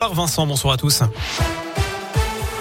Par Vincent, bonsoir à tous.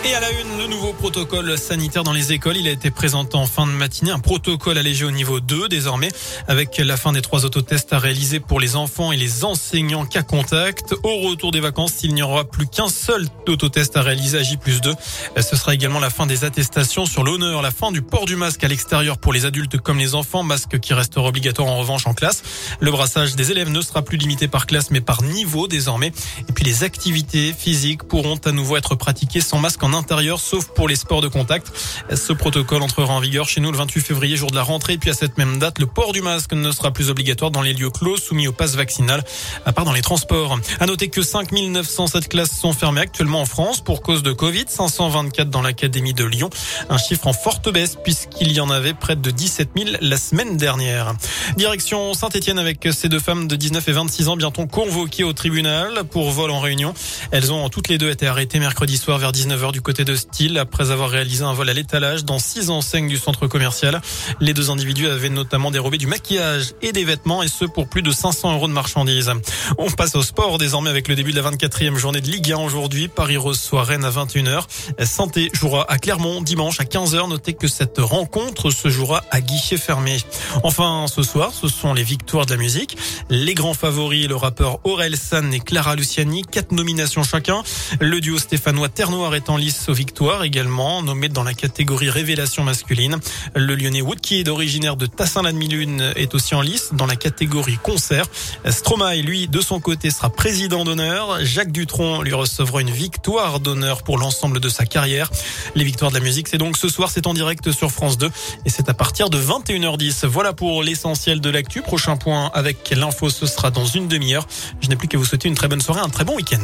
Et à la une, le nouveau protocole sanitaire dans les écoles. Il a été présenté en fin de matinée. Un protocole allégé au niveau 2 désormais avec la fin des trois autotests à réaliser pour les enfants et les enseignants cas contact. Au retour des vacances, il n'y aura plus qu'un seul autotest à réaliser à J 2. Ce sera également la fin des attestations sur l'honneur, la fin du port du masque à l'extérieur pour les adultes comme les enfants, masque qui restera obligatoire en revanche en classe. Le brassage des élèves ne sera plus limité par classe mais par niveau désormais. Et puis les activités physiques pourront à nouveau être pratiquées sans masque en intérieur, sauf pour les sports de contact. Ce protocole entrera en vigueur chez nous le 28 février, jour de la rentrée. Et puis à cette même date, le port du masque ne sera plus obligatoire dans les lieux clos soumis au pass vaccinal, à part dans les transports. À noter que 5907 classes sont fermées actuellement en France pour cause de Covid, 524 dans l'académie de Lyon. Un chiffre en forte baisse puisqu'il y en avait près de 17 000 la semaine dernière. Direction Saint-Etienne avec ces deux femmes de 19 et 26 ans bientôt convoquées au tribunal pour vol en réunion. Elles ont toutes les deux été arrêtées mercredi soir vers 19h du côté de Style après avoir réalisé un vol à l'étalage dans six enseignes du centre commercial. Les deux individus avaient notamment dérobé du maquillage et des vêtements et ce pour plus de 500 euros de marchandises. On passe au sport désormais avec le début de la 24e journée de Ligue 1 aujourd'hui. Paris reçoit Rennes à 21h. Santé jouera à Clermont dimanche à 15h. Notez que cette rencontre se jouera à guichet fermé. Enfin, ce soir, ce sont les victoires de la musique. Les grands favoris, le rappeur Aurel San et Clara Luciani, quatre nominations chacun. Le duo stéphanois Terre Noire est en lice aux victoires également, nommé dans la catégorie révélation masculine. Le lyonnais Woodkid, originaire de Tassin-la-Demi-Lune, est aussi en lice dans la catégorie concert. Stromae, lui, de son côté, sera président d'honneur. Jacques Dutronc lui recevra une victoire d'honneur pour l'ensemble de sa carrière. Les victoires de la musique, c'est donc ce soir, c'est en direct sur France 2 et c'est à partir de 21h10. Voilà pour l'essentiel de l'actu. Prochain point avec l'info, ce sera dans une demi-heure. Je n'ai plus qu'à vous souhaiter une très bonne soirée, un très bon week-end.